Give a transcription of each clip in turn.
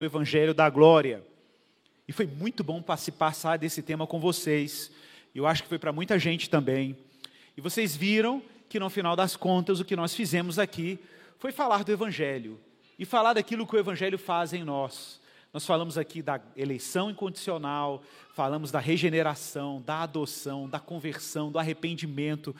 do Evangelho da Glória. E foi muito bom passar desse tema com vocês. Eu acho que foi para muita gente também. E vocês viram que no final das contas o que nós fizemos aqui foi falar do Evangelho e falar daquilo que o Evangelho faz em nós. Nós falamos aqui da eleição incondicional, falamos da regeneração, da adoção, da conversão, do arrependimento.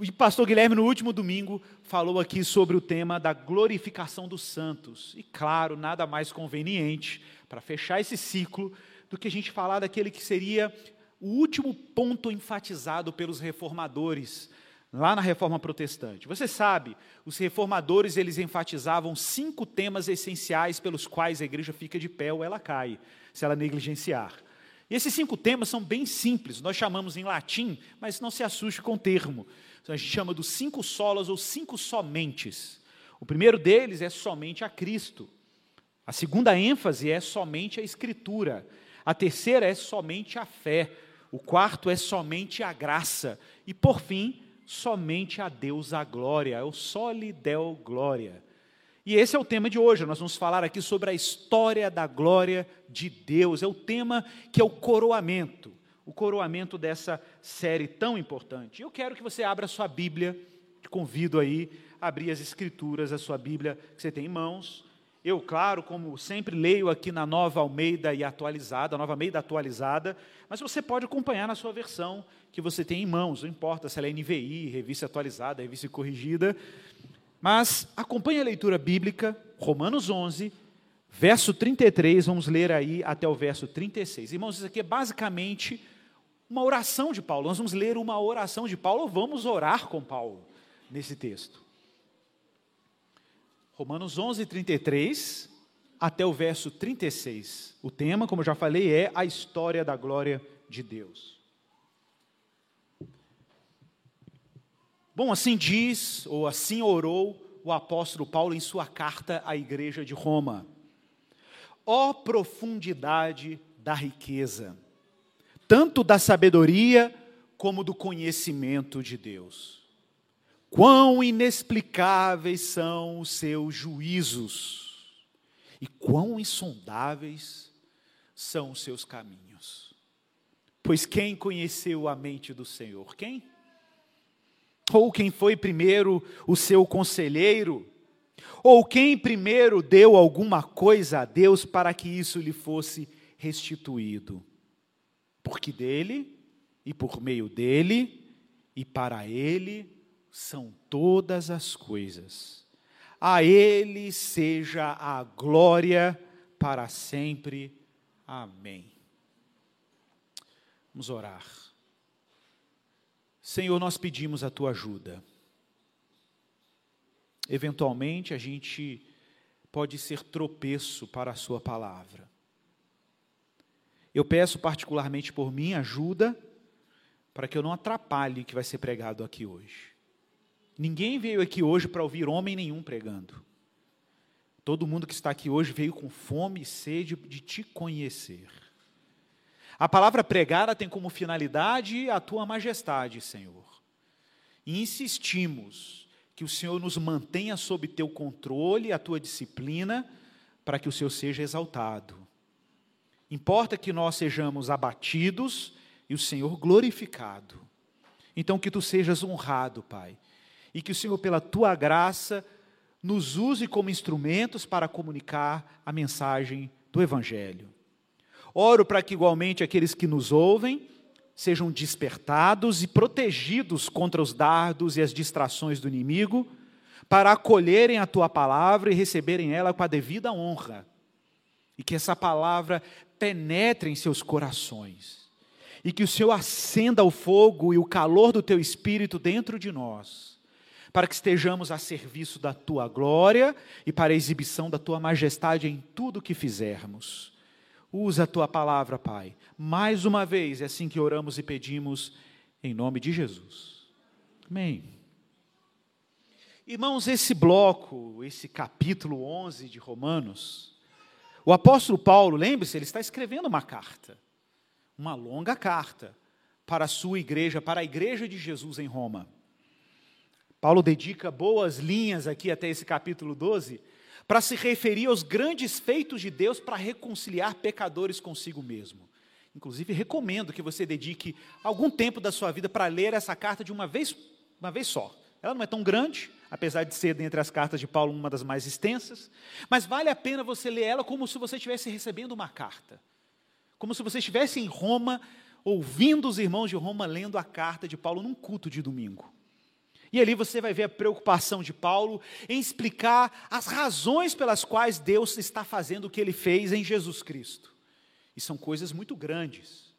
E pastor Guilherme, no último domingo, falou aqui sobre o tema da glorificação dos santos. E claro, nada mais conveniente para fechar esse ciclo do que a gente falar daquele que seria o último ponto enfatizado pelos reformadores lá na Reforma Protestante. Você sabe, os reformadores eles enfatizavam cinco temas essenciais pelos quais a igreja fica de pé ou ela cai, se ela negligenciar. E esses cinco temas são bem simples, nós chamamos em latim, mas não se assuste com o termo. A gente chama dos cinco solas ou cinco somentes. O primeiro deles é somente a Cristo. A segunda ênfase é somente a Escritura. A terceira é somente a fé. O quarto é somente a graça. E por fim, somente a Deus a glória, eu só lhe deu glória. E esse é o tema de hoje, nós vamos falar aqui sobre a história da glória de Deus, é o tema que é o coroamento, o coroamento dessa série tão importante. Eu quero que você abra sua Bíblia, te convido aí a abrir as Escrituras, a sua Bíblia que você tem em mãos. Eu, claro, como sempre, leio aqui na Nova Almeida e atualizada, Nova Almeida atualizada, mas você pode acompanhar na sua versão que você tem em mãos, não importa se ela é NVI, revista atualizada, revista corrigida, mas acompanhe a leitura bíblica, Romanos 11, verso 33, vamos ler aí até o verso 36. Irmãos, isso aqui é basicamente uma oração de Paulo. Nós vamos ler uma oração de Paulo, ou vamos orar com Paulo nesse texto. Romanos 11, 33 até o verso 36. O tema, como eu já falei, é a história da glória de Deus. Bom, assim diz, ou assim orou o apóstolo Paulo em sua carta à igreja de Roma. Ó oh, profundidade da riqueza, tanto da sabedoria como do conhecimento de Deus. Quão inexplicáveis são os seus juízos, e quão insondáveis são os seus caminhos. Pois quem conheceu a mente do Senhor? Quem? ou quem foi primeiro o seu conselheiro, ou quem primeiro deu alguma coisa a Deus para que isso lhe fosse restituído. Porque dele, e por meio dele, e para ele são todas as coisas. A ele seja a glória para sempre. Amém. Vamos orar. Senhor, nós pedimos a tua ajuda. Eventualmente a gente pode ser tropeço para a sua palavra. Eu peço particularmente por mim ajuda para que eu não atrapalhe o que vai ser pregado aqui hoje. Ninguém veio aqui hoje para ouvir homem nenhum pregando. Todo mundo que está aqui hoje veio com fome e sede de te conhecer. A palavra pregada tem como finalidade a tua majestade, Senhor. E insistimos que o Senhor nos mantenha sob teu controle, a tua disciplina, para que o Senhor seja exaltado. Importa que nós sejamos abatidos e o Senhor glorificado. Então, que tu sejas honrado, Pai, e que o Senhor, pela tua graça, nos use como instrumentos para comunicar a mensagem do Evangelho. Oro para que, igualmente, aqueles que nos ouvem sejam despertados e protegidos contra os dardos e as distrações do inimigo, para acolherem a tua palavra e receberem ela com a devida honra. E que essa palavra penetre em seus corações. E que o Senhor acenda o fogo e o calor do teu espírito dentro de nós, para que estejamos a serviço da tua glória e para a exibição da tua majestade em tudo o que fizermos. Usa a tua palavra, Pai. Mais uma vez, é assim que oramos e pedimos, em nome de Jesus. Amém. Irmãos, esse bloco, esse capítulo 11 de Romanos, o apóstolo Paulo, lembre-se, ele está escrevendo uma carta, uma longa carta, para a sua igreja, para a igreja de Jesus em Roma. Paulo dedica boas linhas aqui até esse capítulo 12 para se referir aos grandes feitos de Deus para reconciliar pecadores consigo mesmo. Inclusive, recomendo que você dedique algum tempo da sua vida para ler essa carta de uma vez, uma vez só. Ela não é tão grande, apesar de ser dentre as cartas de Paulo uma das mais extensas, mas vale a pena você ler ela como se você estivesse recebendo uma carta. Como se você estivesse em Roma, ouvindo os irmãos de Roma lendo a carta de Paulo num culto de domingo. E ali você vai ver a preocupação de Paulo em explicar as razões pelas quais Deus está fazendo o que ele fez em Jesus Cristo. E são coisas muito grandes.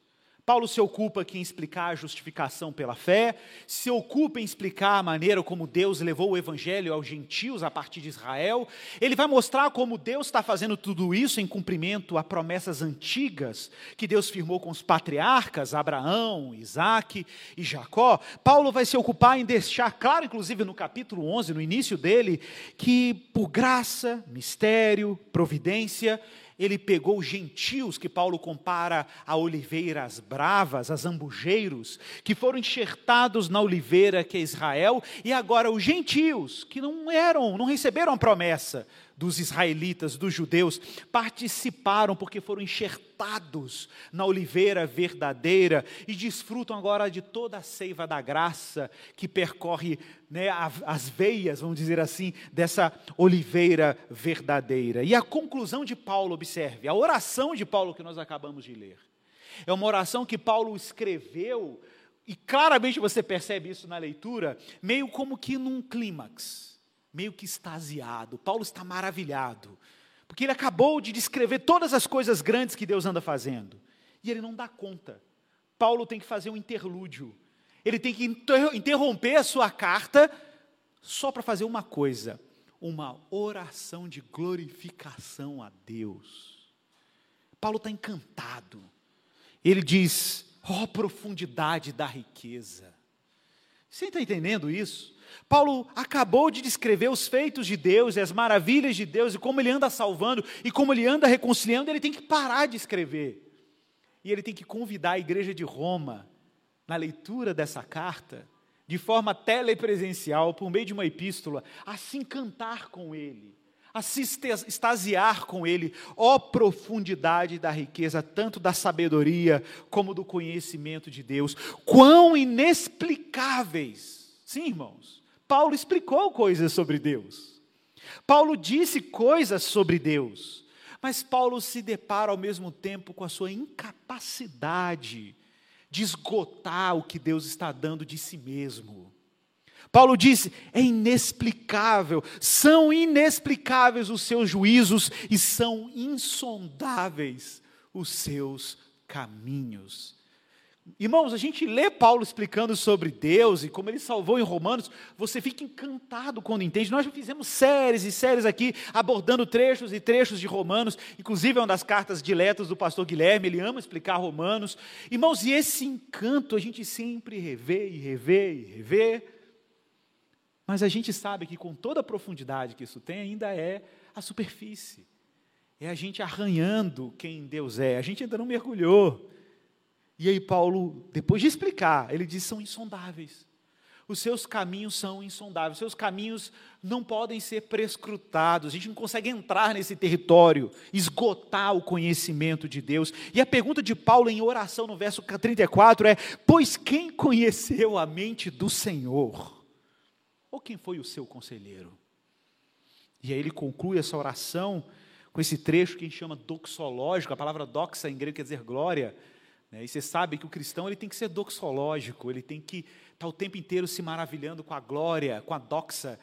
Paulo se ocupa aqui em explicar a justificação pela fé, se ocupa em explicar a maneira como Deus levou o evangelho aos gentios a partir de Israel. Ele vai mostrar como Deus está fazendo tudo isso em cumprimento a promessas antigas que Deus firmou com os patriarcas, Abraão, Isaac e Jacó. Paulo vai se ocupar em deixar claro, inclusive no capítulo 11, no início dele, que por graça, mistério, providência, ele pegou os gentios, que Paulo compara a oliveiras bravas, a zambujeiros, que foram enxertados na oliveira que é Israel, e agora os gentios, que não eram, não receberam a promessa, dos israelitas, dos judeus, participaram porque foram enxertados na oliveira verdadeira e desfrutam agora de toda a seiva da graça que percorre né, as veias, vamos dizer assim, dessa oliveira verdadeira. E a conclusão de Paulo, observe, a oração de Paulo que nós acabamos de ler. É uma oração que Paulo escreveu, e claramente você percebe isso na leitura, meio como que num clímax meio que extasiado. Paulo está maravilhado, porque ele acabou de descrever todas as coisas grandes que Deus anda fazendo, e ele não dá conta. Paulo tem que fazer um interlúdio, ele tem que interromper a sua carta só para fazer uma coisa: uma oração de glorificação a Deus. Paulo está encantado. Ele diz: ó oh, profundidade da riqueza. Você está entendendo isso? Paulo acabou de descrever os feitos de Deus e as maravilhas de Deus e como ele anda salvando e como ele anda reconciliando, ele tem que parar de escrever. E ele tem que convidar a igreja de Roma, na leitura dessa carta, de forma telepresencial, por meio de uma epístola, a se encantar com ele, a se extasiar com ele, ó profundidade da riqueza, tanto da sabedoria como do conhecimento de Deus, quão inexplicáveis, sim, irmãos, Paulo explicou coisas sobre Deus. Paulo disse coisas sobre Deus. Mas Paulo se depara ao mesmo tempo com a sua incapacidade de esgotar o que Deus está dando de si mesmo. Paulo disse: é inexplicável, são inexplicáveis os seus juízos e são insondáveis os seus caminhos. Irmãos, a gente lê Paulo explicando sobre Deus e como ele salvou em Romanos, você fica encantado quando entende. Nós já fizemos séries e séries aqui abordando trechos e trechos de Romanos, inclusive é uma das cartas diletas do pastor Guilherme, ele ama explicar Romanos. Irmãos, e esse encanto a gente sempre revê e revê e revê. Mas a gente sabe que com toda a profundidade que isso tem, ainda é a superfície. É a gente arranhando quem Deus é. A gente ainda não mergulhou. E aí, Paulo, depois de explicar, ele diz: são insondáveis. Os seus caminhos são insondáveis, os seus caminhos não podem ser prescrutados, a gente não consegue entrar nesse território, esgotar o conhecimento de Deus. E a pergunta de Paulo em oração no verso 34 é: Pois quem conheceu a mente do Senhor? Ou quem foi o seu conselheiro? E aí ele conclui essa oração com esse trecho que a gente chama doxológico, a palavra doxa em grego quer dizer glória? E você sabe que o cristão ele tem que ser doxológico, ele tem que estar tá o tempo inteiro se maravilhando com a glória, com a doxa,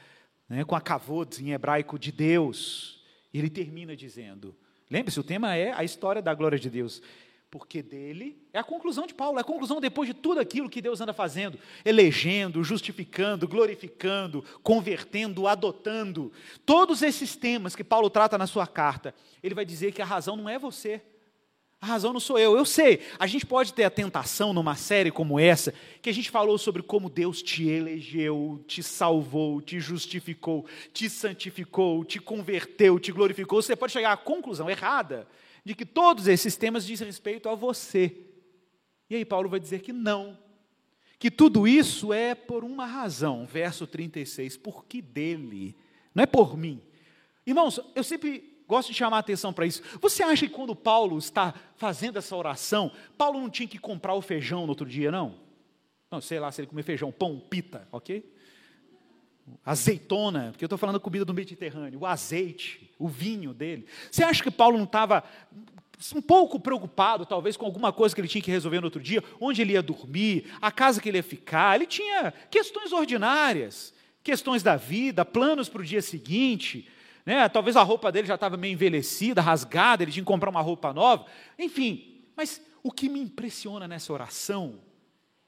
né? com a kavod em hebraico de Deus. E ele termina dizendo: lembre-se, o tema é a história da glória de Deus. Porque dele é a conclusão de Paulo, é a conclusão depois de tudo aquilo que Deus anda fazendo, elegendo, justificando, glorificando, convertendo, adotando. Todos esses temas que Paulo trata na sua carta, ele vai dizer que a razão não é você, a razão não sou eu. Eu sei, a gente pode ter a tentação numa série como essa, que a gente falou sobre como Deus te elegeu, te salvou, te justificou, te santificou, te converteu, te glorificou. Você pode chegar à conclusão errada de que todos esses temas dizem respeito a você. E aí Paulo vai dizer que não. Que tudo isso é por uma razão. Verso 36, porque dele, não é por mim, Irmãos, eu sempre gosto de chamar a atenção para isso. Você acha que quando Paulo está fazendo essa oração, Paulo não tinha que comprar o feijão no outro dia, não? Não, sei lá se ele comer feijão, pão, pita, ok? Azeitona, porque eu estou falando da comida do Mediterrâneo, o azeite, o vinho dele. Você acha que Paulo não estava um pouco preocupado, talvez, com alguma coisa que ele tinha que resolver no outro dia, onde ele ia dormir, a casa que ele ia ficar. Ele tinha questões ordinárias, questões da vida, planos para o dia seguinte. Né? Talvez a roupa dele já estava meio envelhecida, rasgada, ele tinha que comprar uma roupa nova. Enfim, mas o que me impressiona nessa oração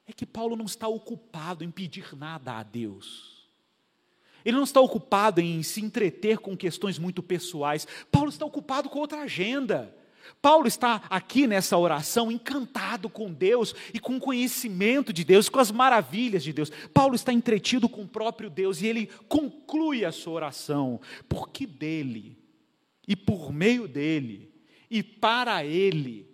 é que Paulo não está ocupado em pedir nada a Deus. Ele não está ocupado em se entreter com questões muito pessoais. Paulo está ocupado com outra agenda. Paulo está aqui nessa oração encantado com Deus e com o conhecimento de Deus, com as maravilhas de Deus. Paulo está entretido com o próprio Deus e ele conclui a sua oração, porque dele, e por meio dele, e para ele.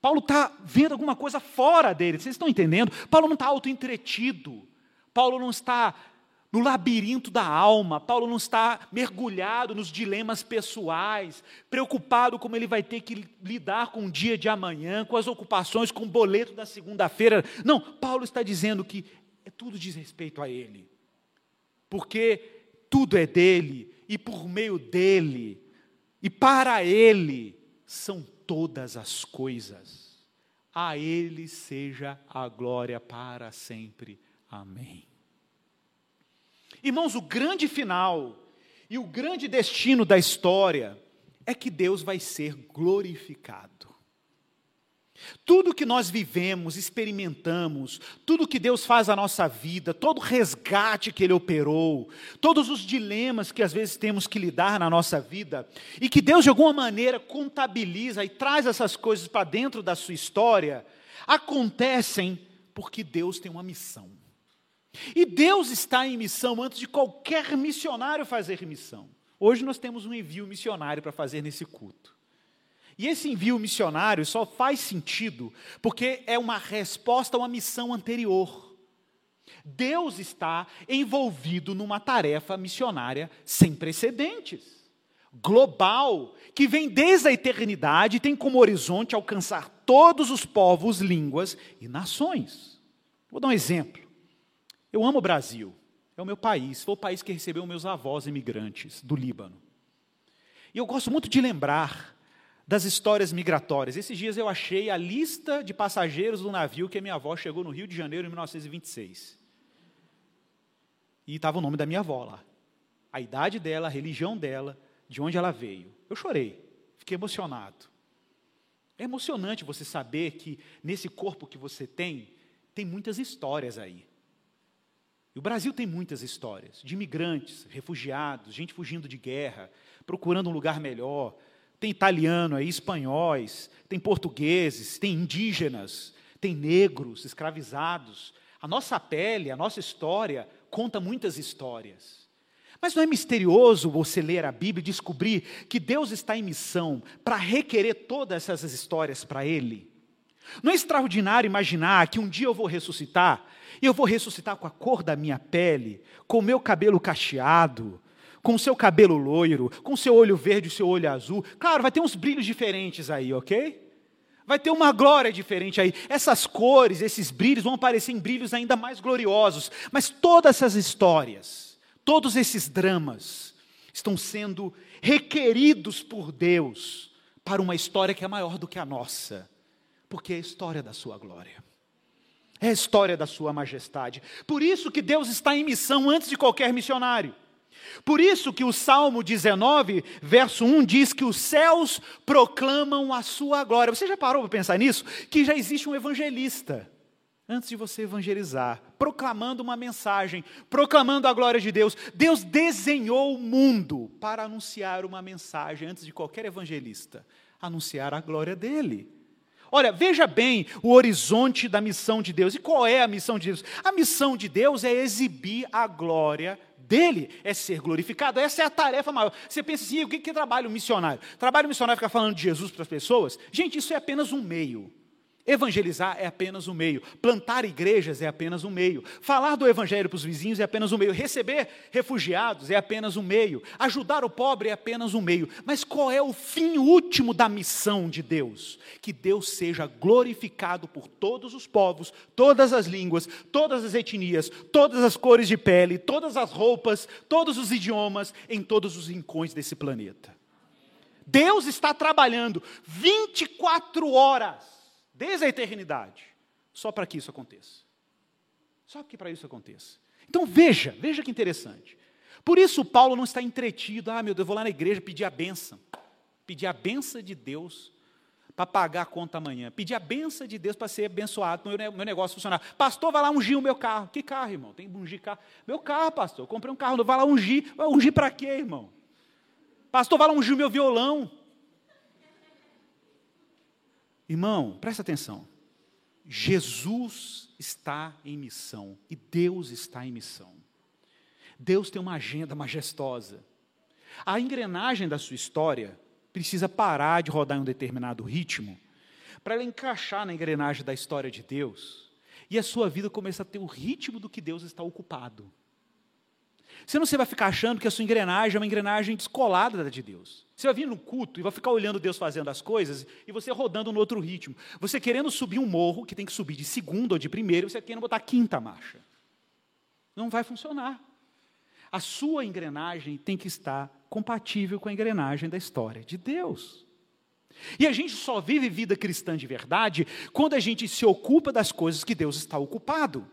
Paulo está vendo alguma coisa fora dele, vocês estão entendendo? Paulo não está auto-entretido, Paulo não está no labirinto da alma. Paulo não está mergulhado nos dilemas pessoais, preocupado como ele vai ter que lidar com o dia de amanhã, com as ocupações, com o boleto da segunda-feira. Não, Paulo está dizendo que é tudo diz respeito a ele. Porque tudo é dele e por meio dele e para ele são todas as coisas. A ele seja a glória para sempre. Amém. Irmãos, o grande final e o grande destino da história é que Deus vai ser glorificado. Tudo que nós vivemos, experimentamos, tudo que Deus faz na nossa vida, todo resgate que Ele operou, todos os dilemas que às vezes temos que lidar na nossa vida, e que Deus de alguma maneira contabiliza e traz essas coisas para dentro da sua história, acontecem porque Deus tem uma missão. E Deus está em missão antes de qualquer missionário fazer missão. Hoje nós temos um envio missionário para fazer nesse culto. E esse envio missionário só faz sentido porque é uma resposta a uma missão anterior. Deus está envolvido numa tarefa missionária sem precedentes, global, que vem desde a eternidade e tem como horizonte alcançar todos os povos, línguas e nações. Vou dar um exemplo. Eu amo o Brasil, é o meu país, foi o país que recebeu meus avós imigrantes do Líbano. E eu gosto muito de lembrar das histórias migratórias. Esses dias eu achei a lista de passageiros do navio que a minha avó chegou no Rio de Janeiro em 1926. E estava o nome da minha avó lá. A idade dela, a religião dela, de onde ela veio. Eu chorei, fiquei emocionado. É emocionante você saber que nesse corpo que você tem, tem muitas histórias aí. E o Brasil tem muitas histórias de imigrantes, refugiados, gente fugindo de guerra, procurando um lugar melhor. Tem italiano aí, espanhóis, tem portugueses, tem indígenas, tem negros escravizados. A nossa pele, a nossa história conta muitas histórias. Mas não é misterioso você ler a Bíblia e descobrir que Deus está em missão para requerer todas essas histórias para Ele? Não é extraordinário imaginar que um dia eu vou ressuscitar e eu vou ressuscitar com a cor da minha pele, com o meu cabelo cacheado, com o seu cabelo loiro, com o seu olho verde o seu olho azul. Claro, vai ter uns brilhos diferentes aí, ok? Vai ter uma glória diferente aí. Essas cores, esses brilhos vão aparecer em brilhos ainda mais gloriosos. Mas todas essas histórias, todos esses dramas, estão sendo requeridos por Deus para uma história que é maior do que a nossa, porque é a história da sua glória. É a história da sua majestade. Por isso que Deus está em missão antes de qualquer missionário. Por isso que o Salmo 19, verso 1 diz que os céus proclamam a sua glória. Você já parou para pensar nisso? Que já existe um evangelista antes de você evangelizar, proclamando uma mensagem, proclamando a glória de Deus. Deus desenhou o mundo para anunciar uma mensagem antes de qualquer evangelista, anunciar a glória dele. Olha, veja bem o horizonte da missão de Deus. E qual é a missão de Deus? A missão de Deus é exibir a glória dele, é ser glorificado. Essa é a tarefa maior. Você pensa assim, o que é trabalho missionário? Trabalho missionário ficar falando de Jesus para as pessoas? Gente, isso é apenas um meio. Evangelizar é apenas um meio, plantar igrejas é apenas um meio, falar do evangelho para os vizinhos é apenas um meio, receber refugiados é apenas um meio, ajudar o pobre é apenas um meio. Mas qual é o fim último da missão de Deus? Que Deus seja glorificado por todos os povos, todas as línguas, todas as etnias, todas as cores de pele, todas as roupas, todos os idiomas, em todos os rincões desse planeta. Deus está trabalhando 24 horas desde a eternidade, só para que isso aconteça. Só que para isso aconteça. Então veja, veja que interessante. Por isso Paulo não está entretido, ah, meu Deus, eu vou lá na igreja pedir a benção. Pedir a benção de Deus para pagar a conta amanhã. Pedir a benção de Deus para ser abençoado, meu, meu negócio funcionar. Pastor, vai lá ungir o meu carro. Que carro, irmão? Tem que ungir carro. Meu carro, pastor. Eu comprei um carro, vai lá ungir. Vai ungir para quê, irmão? Pastor, vai lá ungir o meu violão. Irmão, presta atenção. Jesus está em missão e Deus está em missão. Deus tem uma agenda majestosa. A engrenagem da sua história precisa parar de rodar em um determinado ritmo para ela encaixar na engrenagem da história de Deus e a sua vida começa a ter o ritmo do que Deus está ocupado. Você não vai ficar achando que a sua engrenagem é uma engrenagem descolada da de Deus. Você vai vir no culto e vai ficar olhando Deus fazendo as coisas e você rodando no outro ritmo. Você querendo subir um morro que tem que subir de segunda ou de primeira, você querendo botar quinta marcha. Não vai funcionar. A sua engrenagem tem que estar compatível com a engrenagem da história de Deus. E a gente só vive vida cristã de verdade quando a gente se ocupa das coisas que Deus está ocupado.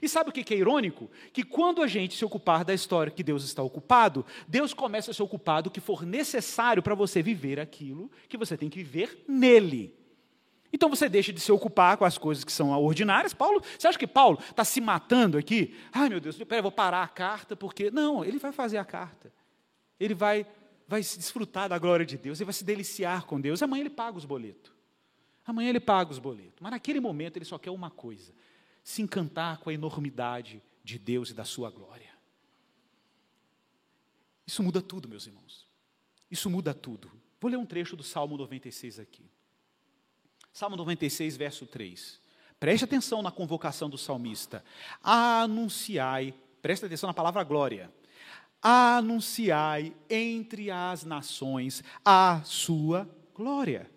E sabe o que é irônico? Que quando a gente se ocupar da história que Deus está ocupado, Deus começa a se ocupar do que for necessário para você viver aquilo que você tem que viver nele. Então você deixa de se ocupar com as coisas que são ordinárias. Paulo, você acha que Paulo está se matando aqui? Ai meu Deus, peraí, vou parar a carta, porque. Não, ele vai fazer a carta. Ele vai, vai se desfrutar da glória de Deus, ele vai se deliciar com Deus. Amanhã ele paga os boletos. Amanhã ele paga os boletos. Mas naquele momento ele só quer uma coisa: se encantar com a enormidade de Deus e da sua glória. Isso muda tudo, meus irmãos. Isso muda tudo. Vou ler um trecho do Salmo 96 aqui. Salmo 96, verso 3. Preste atenção na convocação do salmista. Anunciai, preste atenção na palavra glória. Anunciai entre as nações a sua glória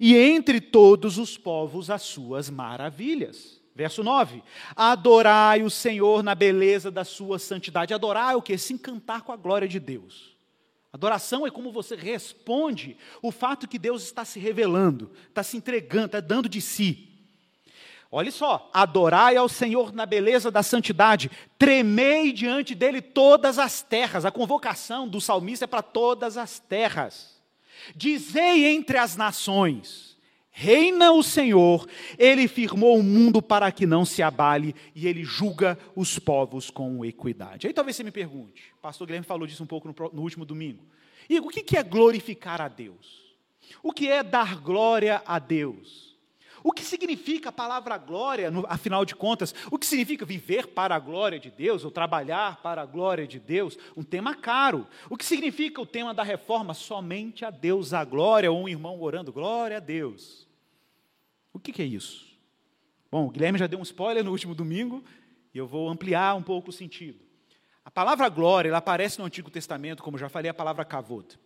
e entre todos os povos as suas maravilhas. Verso 9: Adorai o Senhor na beleza da sua santidade. Adorar é o que? Se encantar com a glória de Deus. Adoração é como você responde o fato que Deus está se revelando, está se entregando, está dando de si. Olha só, adorai ao Senhor na beleza da santidade, tremei diante dele todas as terras. A convocação do salmista é para todas as terras. Dizei entre as nações: Reina o Senhor, ele firmou o mundo para que não se abale e ele julga os povos com equidade. Aí talvez você me pergunte, pastor Guilherme falou disso um pouco no, no último domingo. E o que é glorificar a Deus? O que é dar glória a Deus? O que significa a palavra glória, no, afinal de contas? O que significa viver para a glória de Deus ou trabalhar para a glória de Deus? Um tema caro. O que significa o tema da reforma? Somente a Deus a glória, ou um irmão orando, glória a Deus. O que, que é isso? Bom, o Guilherme já deu um spoiler no último domingo e eu vou ampliar um pouco o sentido. A palavra glória, ela aparece no Antigo Testamento, como já falei, a palavra kavod.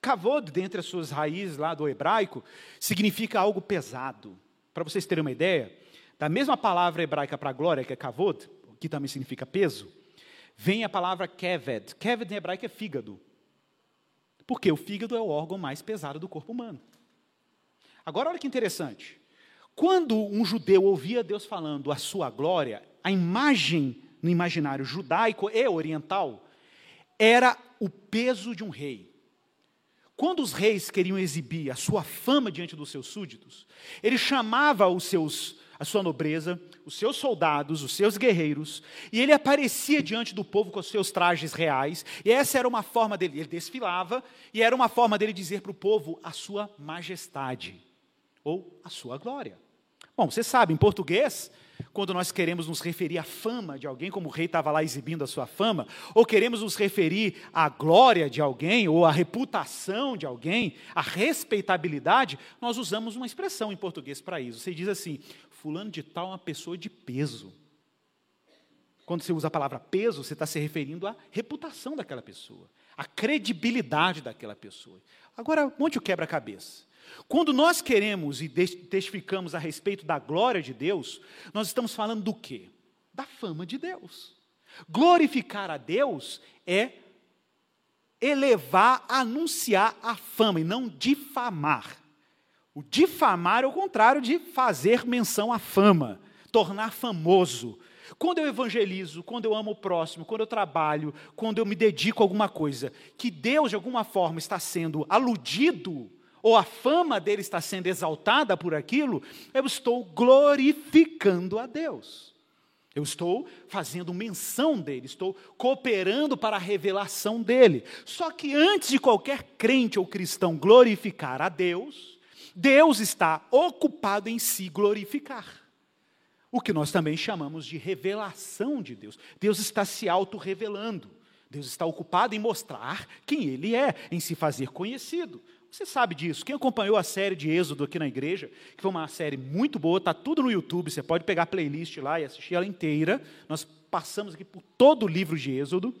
Kavod, dentre as suas raízes lá do hebraico, significa algo pesado, para vocês terem uma ideia, da mesma palavra hebraica para glória, que é kavod, que também significa peso, vem a palavra keved. Keved em hebraico é fígado. Porque o fígado é o órgão mais pesado do corpo humano. Agora, olha que interessante. Quando um judeu ouvia Deus falando a sua glória, a imagem no imaginário judaico e oriental era o peso de um rei. Quando os reis queriam exibir a sua fama diante dos seus súditos, ele chamava os seus, a sua nobreza, os seus soldados, os seus guerreiros, e ele aparecia diante do povo com os seus trajes reais, e essa era uma forma dele, ele desfilava, e era uma forma dele dizer para o povo a sua majestade, ou a sua glória. Bom, você sabe, em português, quando nós queremos nos referir à fama de alguém, como o rei estava lá exibindo a sua fama, ou queremos nos referir à glória de alguém, ou à reputação de alguém, à respeitabilidade, nós usamos uma expressão em português para isso. Você diz assim: Fulano de Tal é uma pessoa de peso. Quando você usa a palavra peso, você está se referindo à reputação daquela pessoa, à credibilidade daquela pessoa. Agora, onde o quebra-cabeça? Quando nós queremos e testificamos a respeito da glória de Deus, nós estamos falando do quê? Da fama de Deus. Glorificar a Deus é elevar, anunciar a fama e não difamar. O difamar é o contrário de fazer menção à fama, tornar famoso. Quando eu evangelizo, quando eu amo o próximo, quando eu trabalho, quando eu me dedico a alguma coisa, que Deus de alguma forma está sendo aludido, ou a fama dele está sendo exaltada por aquilo, eu estou glorificando a Deus. Eu estou fazendo menção dele, estou cooperando para a revelação dele. Só que antes de qualquer crente ou cristão glorificar a Deus, Deus está ocupado em se glorificar. O que nós também chamamos de revelação de Deus. Deus está se auto-revelando. Deus está ocupado em mostrar quem Ele é, em se fazer conhecido. Você sabe disso. Quem acompanhou a série de Êxodo aqui na igreja, que foi uma série muito boa, está tudo no YouTube, você pode pegar a playlist lá e assistir ela inteira. Nós passamos aqui por todo o livro de Êxodo.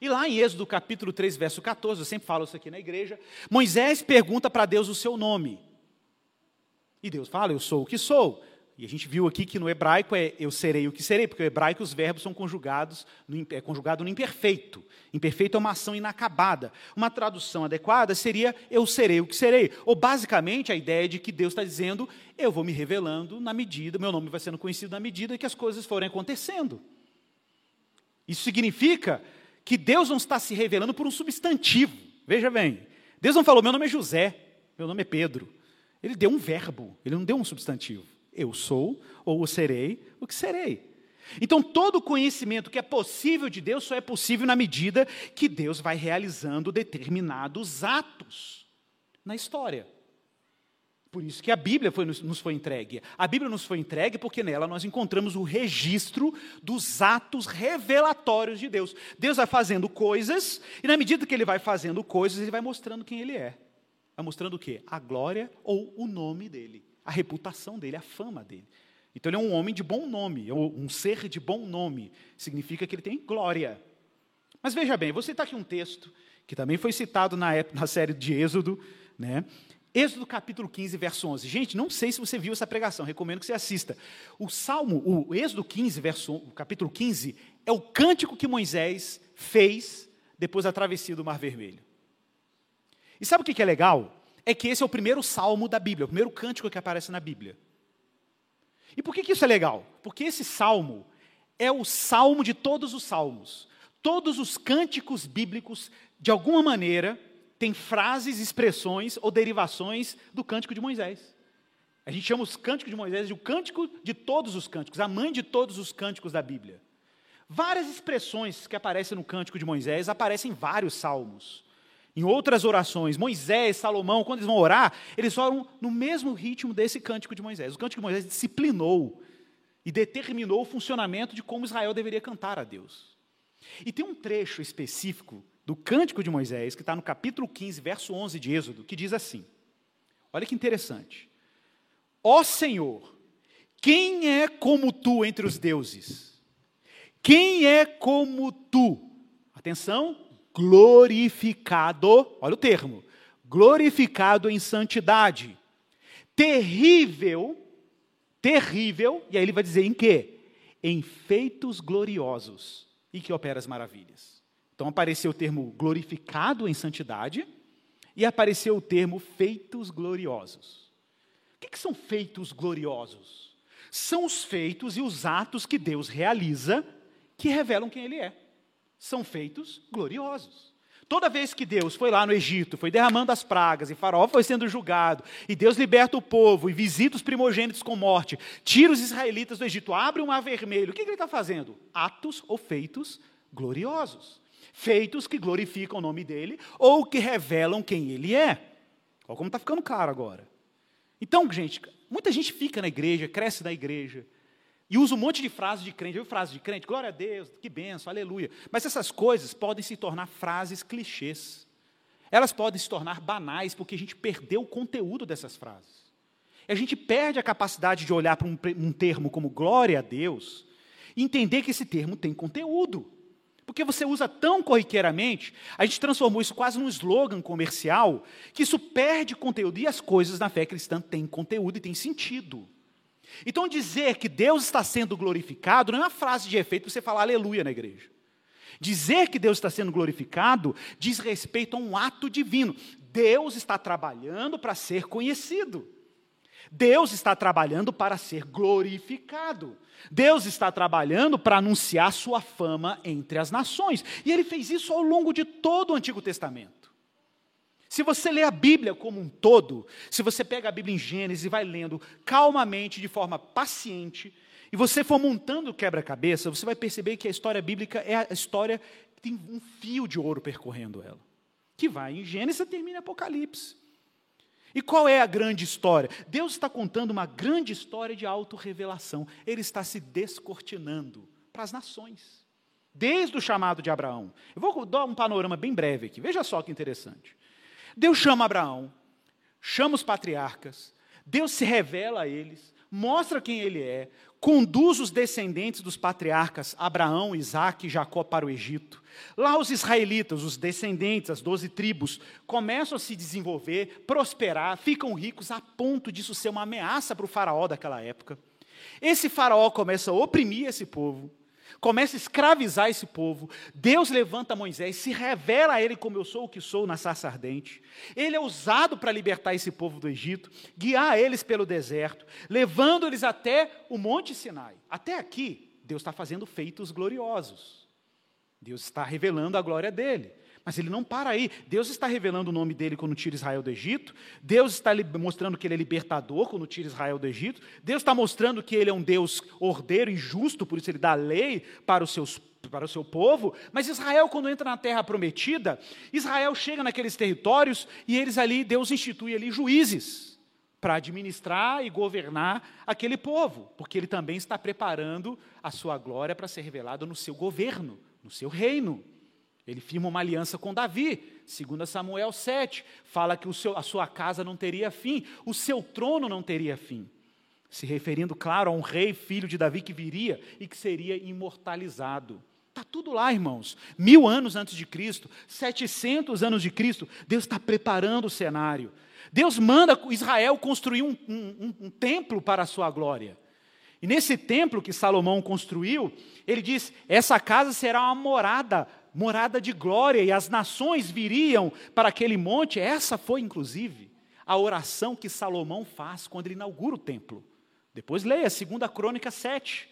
E lá em Êxodo capítulo 3, verso 14, eu sempre falo isso aqui na igreja, Moisés pergunta para Deus o seu nome. E Deus fala, eu sou o que sou. E a gente viu aqui que no hebraico é eu serei o que serei, porque no hebraico os verbos são conjugados, no, é conjugado no imperfeito. Imperfeito é uma ação inacabada. Uma tradução adequada seria eu serei o que serei. Ou basicamente a ideia de que Deus está dizendo eu vou me revelando na medida, meu nome vai sendo conhecido na medida que as coisas forem acontecendo. Isso significa que Deus não está se revelando por um substantivo. Veja bem, Deus não falou meu nome é José, meu nome é Pedro. Ele deu um verbo, ele não deu um substantivo eu sou ou serei o que serei. Então, todo conhecimento que é possível de Deus só é possível na medida que Deus vai realizando determinados atos na história. Por isso que a Bíblia foi, nos foi entregue. A Bíblia nos foi entregue porque nela nós encontramos o registro dos atos revelatórios de Deus. Deus vai fazendo coisas, e na medida que ele vai fazendo coisas, ele vai mostrando quem ele é. Vai mostrando o quê? A glória ou o nome dele a reputação dele, a fama dele. Então ele é um homem de bom nome, um ser de bom nome. Significa que ele tem glória. Mas veja bem, vou citar aqui um texto que também foi citado na, época, na série de Êxodo, né? Êxodo capítulo 15, verso 11. Gente, não sei se você viu essa pregação, recomendo que você assista. O Salmo, o Êxodo 15, verso, o capítulo 15, é o cântico que Moisés fez depois da travessia do Mar Vermelho. E sabe o que é legal? É que esse é o primeiro salmo da Bíblia, o primeiro cântico que aparece na Bíblia. E por que, que isso é legal? Porque esse salmo é o salmo de todos os salmos. Todos os cânticos bíblicos, de alguma maneira, têm frases, expressões ou derivações do cântico de Moisés. A gente chama os cânticos de Moisés de o cântico de todos os cânticos, a mãe de todos os cânticos da Bíblia. Várias expressões que aparecem no cântico de Moisés aparecem em vários salmos. Em outras orações, Moisés, Salomão, quando eles vão orar, eles oram no mesmo ritmo desse cântico de Moisés. O cântico de Moisés disciplinou e determinou o funcionamento de como Israel deveria cantar a Deus. E tem um trecho específico do cântico de Moisés, que está no capítulo 15, verso 11 de Êxodo, que diz assim: Olha que interessante. Ó Senhor, quem é como tu entre os deuses? Quem é como tu? Atenção, glorificado, olha o termo, glorificado em santidade, terrível, terrível, e aí ele vai dizer em quê? Em feitos gloriosos e que opera as maravilhas. Então apareceu o termo glorificado em santidade e apareceu o termo feitos gloriosos. O que, que são feitos gloriosos? São os feitos e os atos que Deus realiza que revelam quem Ele é são feitos gloriosos. Toda vez que Deus foi lá no Egito, foi derramando as pragas, e Faraó foi sendo julgado, e Deus liberta o povo, e visita os primogênitos com morte, tira os israelitas do Egito, abre um mar vermelho, o que ele está fazendo? Atos ou feitos gloriosos. Feitos que glorificam o nome dele, ou que revelam quem ele é. Olha como está ficando claro agora. Então, gente, muita gente fica na igreja, cresce na igreja, e usa um monte de frases de crente. Eu frases de crente, glória a Deus, que benção, aleluia. Mas essas coisas podem se tornar frases clichês. Elas podem se tornar banais, porque a gente perdeu o conteúdo dessas frases. A gente perde a capacidade de olhar para um, um termo como glória a Deus e entender que esse termo tem conteúdo. Porque você usa tão corriqueiramente, a gente transformou isso quase num slogan comercial, que isso perde conteúdo. E as coisas na fé cristã têm conteúdo e têm sentido. Então, dizer que Deus está sendo glorificado não é uma frase de efeito para você falar aleluia na igreja. Dizer que Deus está sendo glorificado diz respeito a um ato divino. Deus está trabalhando para ser conhecido. Deus está trabalhando para ser glorificado. Deus está trabalhando para anunciar sua fama entre as nações. E ele fez isso ao longo de todo o Antigo Testamento. Se você lê a Bíblia como um todo, se você pega a Bíblia em Gênesis e vai lendo calmamente, de forma paciente, e você for montando o quebra-cabeça, você vai perceber que a história bíblica é a história que tem um fio de ouro percorrendo ela, que vai em Gênesis e termina em Apocalipse. E qual é a grande história? Deus está contando uma grande história de autorrevelação. Ele está se descortinando para as nações. Desde o chamado de Abraão. Eu vou dar um panorama bem breve aqui. Veja só que interessante. Deus chama Abraão, chama os patriarcas, Deus se revela a eles, mostra quem ele é, conduz os descendentes dos patriarcas Abraão, Isaac e Jacó para o Egito. Lá os israelitas, os descendentes, as doze tribos, começam a se desenvolver, prosperar, ficam ricos a ponto disso ser uma ameaça para o faraó daquela época. Esse faraó começa a oprimir esse povo, começa a escravizar esse povo. Deus levanta Moisés, se revela a ele como eu sou o que sou na sarça ardente. Ele é usado para libertar esse povo do Egito, guiar eles pelo deserto, levando-eles até o Monte Sinai. Até aqui, Deus está fazendo feitos gloriosos. Deus está revelando a glória dele. Mas ele não para aí. Deus está revelando o nome dele quando tira Israel do Egito. Deus está mostrando que ele é libertador quando tira Israel do Egito. Deus está mostrando que ele é um Deus ordeiro e justo, por isso ele dá lei para, os seus, para o seu povo. Mas Israel, quando entra na terra prometida, Israel chega naqueles territórios e eles ali, Deus institui ali juízes para administrar e governar aquele povo, porque ele também está preparando a sua glória para ser revelada no seu governo, no seu reino. Ele firma uma aliança com Davi, 2 Samuel 7, fala que seu, a sua casa não teria fim, o seu trono não teria fim. Se referindo, claro, a um rei, filho de Davi, que viria e que seria imortalizado. Está tudo lá, irmãos. Mil anos antes de Cristo, 700 anos de Cristo, Deus está preparando o cenário. Deus manda Israel construir um, um, um templo para a sua glória. E nesse templo que Salomão construiu, ele diz: essa casa será uma morada morada de glória, e as nações viriam para aquele monte. Essa foi, inclusive, a oração que Salomão faz quando ele inaugura o templo. Depois leia 2 Crônica 7.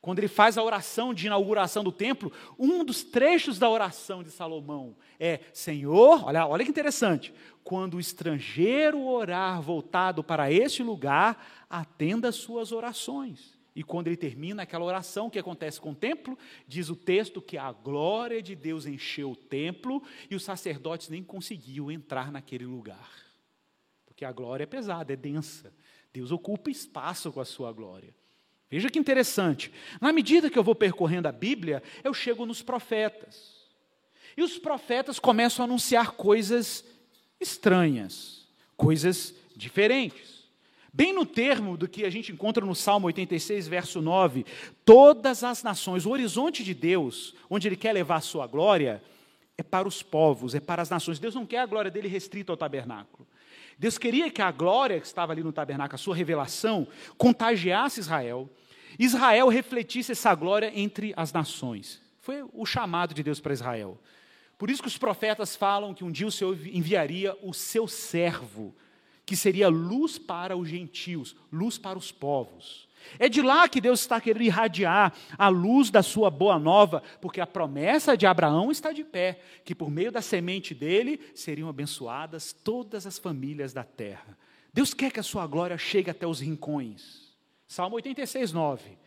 Quando ele faz a oração de inauguração do templo, um dos trechos da oração de Salomão é: Senhor, olha, olha que interessante, quando o estrangeiro orar voltado para este lugar, atenda as suas orações. E quando ele termina aquela oração, o que acontece com o templo? Diz o texto que a glória de Deus encheu o templo e os sacerdotes nem conseguiam entrar naquele lugar. Porque a glória é pesada, é densa. Deus ocupa espaço com a sua glória. Veja que interessante. Na medida que eu vou percorrendo a Bíblia, eu chego nos profetas. E os profetas começam a anunciar coisas estranhas, coisas diferentes. Bem no termo do que a gente encontra no Salmo 86, verso 9: todas as nações, o horizonte de Deus, onde Ele quer levar a sua glória, é para os povos, é para as nações. Deus não quer a glória dele restrita ao tabernáculo. Deus queria que a glória que estava ali no tabernáculo, a sua revelação, contagiasse Israel. Israel refletisse essa glória entre as nações. Foi o chamado de Deus para Israel. Por isso que os profetas falam que um dia o Senhor enviaria o seu servo que seria luz para os gentios, luz para os povos. É de lá que Deus está querendo irradiar a luz da sua boa nova, porque a promessa de Abraão está de pé, que por meio da semente dele seriam abençoadas todas as famílias da terra. Deus quer que a sua glória chegue até os rincões. Salmo 86, 9.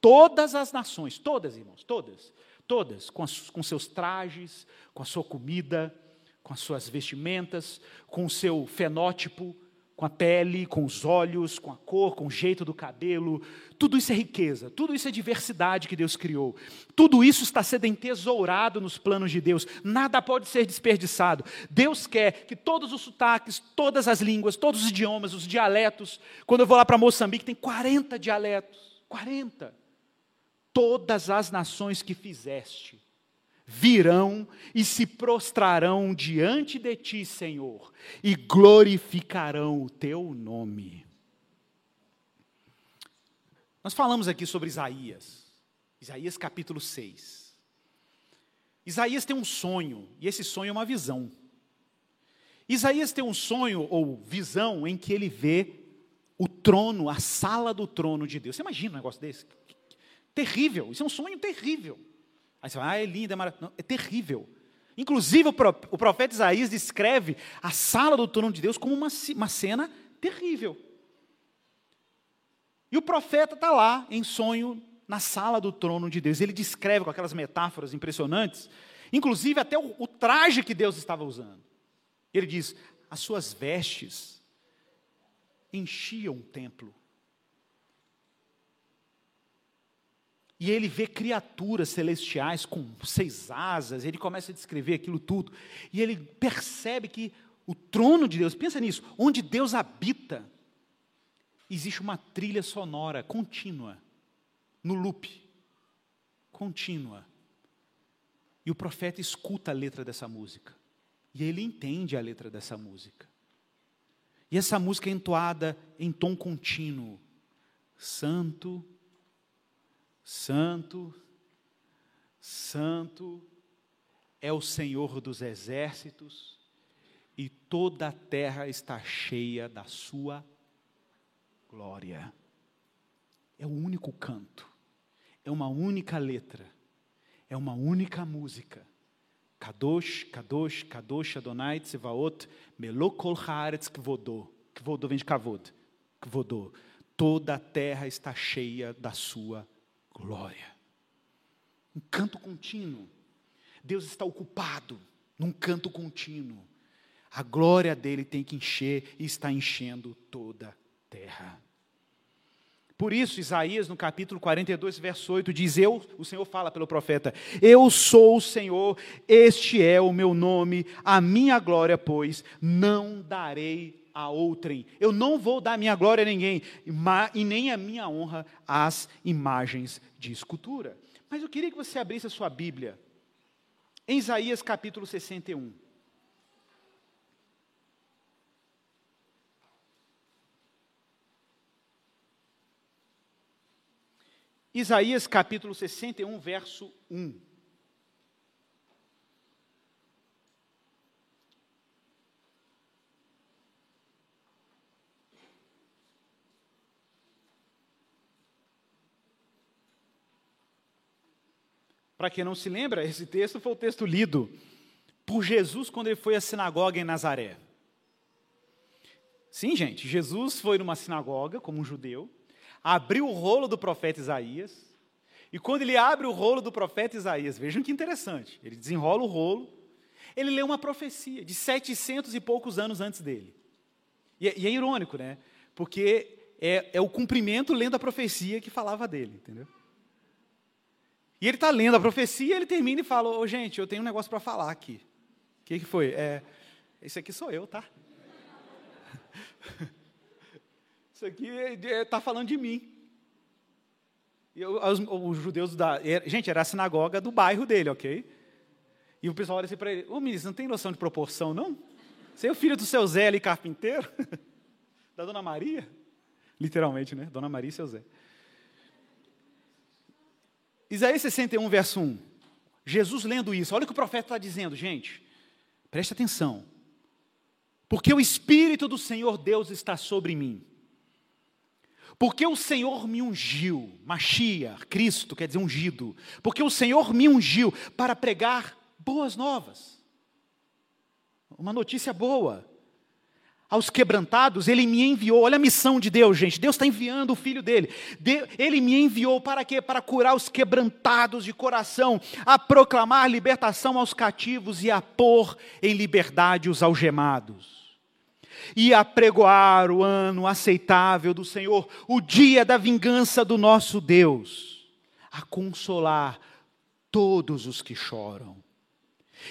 Todas as nações, todas, irmãos, todas, todas, com, as, com seus trajes, com a sua comida, com as suas vestimentas, com o seu fenótipo, com a pele, com os olhos, com a cor, com o jeito do cabelo. Tudo isso é riqueza, tudo isso é diversidade que Deus criou. Tudo isso está sendo entesourado nos planos de Deus. Nada pode ser desperdiçado. Deus quer que todos os sotaques, todas as línguas, todos os idiomas, os dialetos. Quando eu vou lá para Moçambique, tem 40 dialetos. 40. Todas as nações que fizeste virão e se prostrarão diante de ti, Senhor, e glorificarão o teu nome. Nós falamos aqui sobre Isaías, Isaías capítulo 6. Isaías tem um sonho, e esse sonho é uma visão. Isaías tem um sonho ou visão em que ele vê o trono, a sala do trono de Deus. Você imagina um negócio desse? Terrível, isso é um sonho terrível. Aí você fala, ah, é linda, é maravilhosa. É terrível. Inclusive, o profeta Isaías descreve a sala do trono de Deus como uma, uma cena terrível. E o profeta está lá, em sonho, na sala do trono de Deus. Ele descreve com aquelas metáforas impressionantes, inclusive até o, o traje que Deus estava usando. Ele diz: as suas vestes enchiam o templo. E ele vê criaturas celestiais com seis asas, ele começa a descrever aquilo tudo, e ele percebe que o trono de Deus, pensa nisso, onde Deus habita, existe uma trilha sonora contínua, no loop, contínua. E o profeta escuta a letra dessa música, e ele entende a letra dessa música. E essa música é entoada em tom contínuo, santo, Santo, Santo é o Senhor dos exércitos, e toda a terra está cheia da sua glória. É o único canto, é uma única letra, é uma única música. Kadosh, Kadosh, Kadosh Adonai Tsevaot, Melokol Haaretz Kvodô. Kvodô vem de Kavod. Kvodô. Toda a terra está cheia da sua glória. Um canto contínuo. Deus está ocupado num canto contínuo. A glória dele tem que encher e está enchendo toda a terra. Por isso, Isaías, no capítulo 42, verso 8, diz: Eu, o Senhor fala pelo profeta, Eu sou o Senhor, este é o meu nome, a minha glória, pois, não darei a outrem. Eu não vou dar minha glória a ninguém, e nem a minha honra às imagens de escultura. Mas eu queria que você abrisse a sua Bíblia em Isaías capítulo 61. Isaías capítulo 61, verso 1. Para quem não se lembra, esse texto foi o texto lido por Jesus quando ele foi à sinagoga em Nazaré. Sim, gente, Jesus foi numa sinagoga como um judeu, abriu o rolo do profeta Isaías, e quando ele abre o rolo do profeta Isaías, vejam que interessante, ele desenrola o rolo, ele lê uma profecia de setecentos e poucos anos antes dele. E é, e é irônico, né? Porque é, é o cumprimento lendo a profecia que falava dele, entendeu? E ele está lendo a profecia, ele termina e fala: Ô oh, gente, eu tenho um negócio para falar aqui. O que, que foi? É, esse aqui sou eu, tá? Isso aqui está é, é, falando de mim. E os, os, judeus da. Gente, era a sinagoga do bairro dele, ok? E o pessoal olha assim para ele: Ô ministro, não tem noção de proporção, não? Você é o filho do seu Zé ali, carpinteiro? da dona Maria? Literalmente, né? Dona Maria e seu Zé. Isaías 61, verso 1. Jesus lendo isso, olha o que o profeta está dizendo, gente. Preste atenção. Porque o Espírito do Senhor Deus está sobre mim. Porque o Senhor me ungiu, Machia, Cristo quer dizer ungido. Porque o Senhor me ungiu para pregar boas novas. Uma notícia boa aos quebrantados, ele me enviou. Olha a missão de Deus, gente. Deus está enviando o filho dele. ele me enviou para quê? Para curar os quebrantados de coração, a proclamar libertação aos cativos e a pôr em liberdade os algemados. e apregoar o ano aceitável do Senhor, o dia da vingança do nosso Deus, a consolar todos os que choram.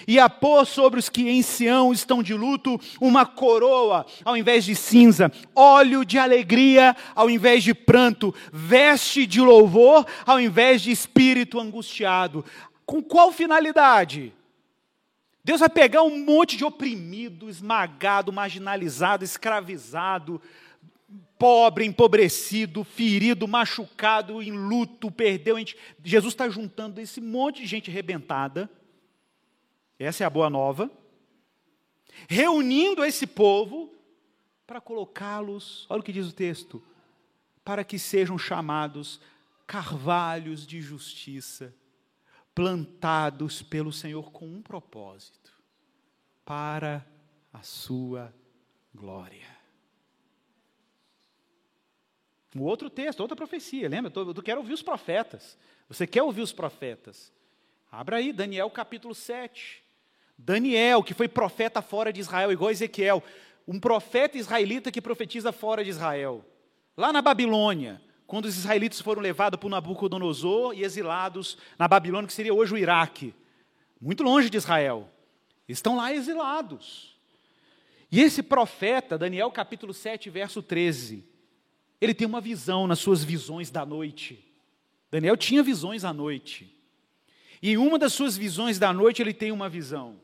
E a pôr sobre os que em Sião estão de luto uma coroa ao invés de cinza, óleo de alegria ao invés de pranto, veste de louvor ao invés de espírito angustiado. Com qual finalidade? Deus vai pegar um monte de oprimido, esmagado, marginalizado, escravizado, pobre, empobrecido, ferido, machucado, em luto, perdeu. Jesus está juntando esse monte de gente arrebentada. Essa é a boa nova. Reunindo esse povo para colocá-los, olha o que diz o texto, para que sejam chamados carvalhos de justiça plantados pelo Senhor com um propósito: para a sua glória. Um outro texto, outra profecia, lembra? Eu, quero ouvir os profetas. Você quer ouvir os profetas? Abra aí, Daniel capítulo 7. Daniel, que foi profeta fora de Israel, igual Ezequiel, um profeta israelita que profetiza fora de Israel. Lá na Babilônia, quando os israelitas foram levados por Nabucodonosor e exilados na Babilônia, que seria hoje o Iraque, muito longe de Israel. Estão lá exilados. E esse profeta, Daniel capítulo 7, verso 13, ele tem uma visão nas suas visões da noite. Daniel tinha visões à noite. E em uma das suas visões da noite ele tem uma visão.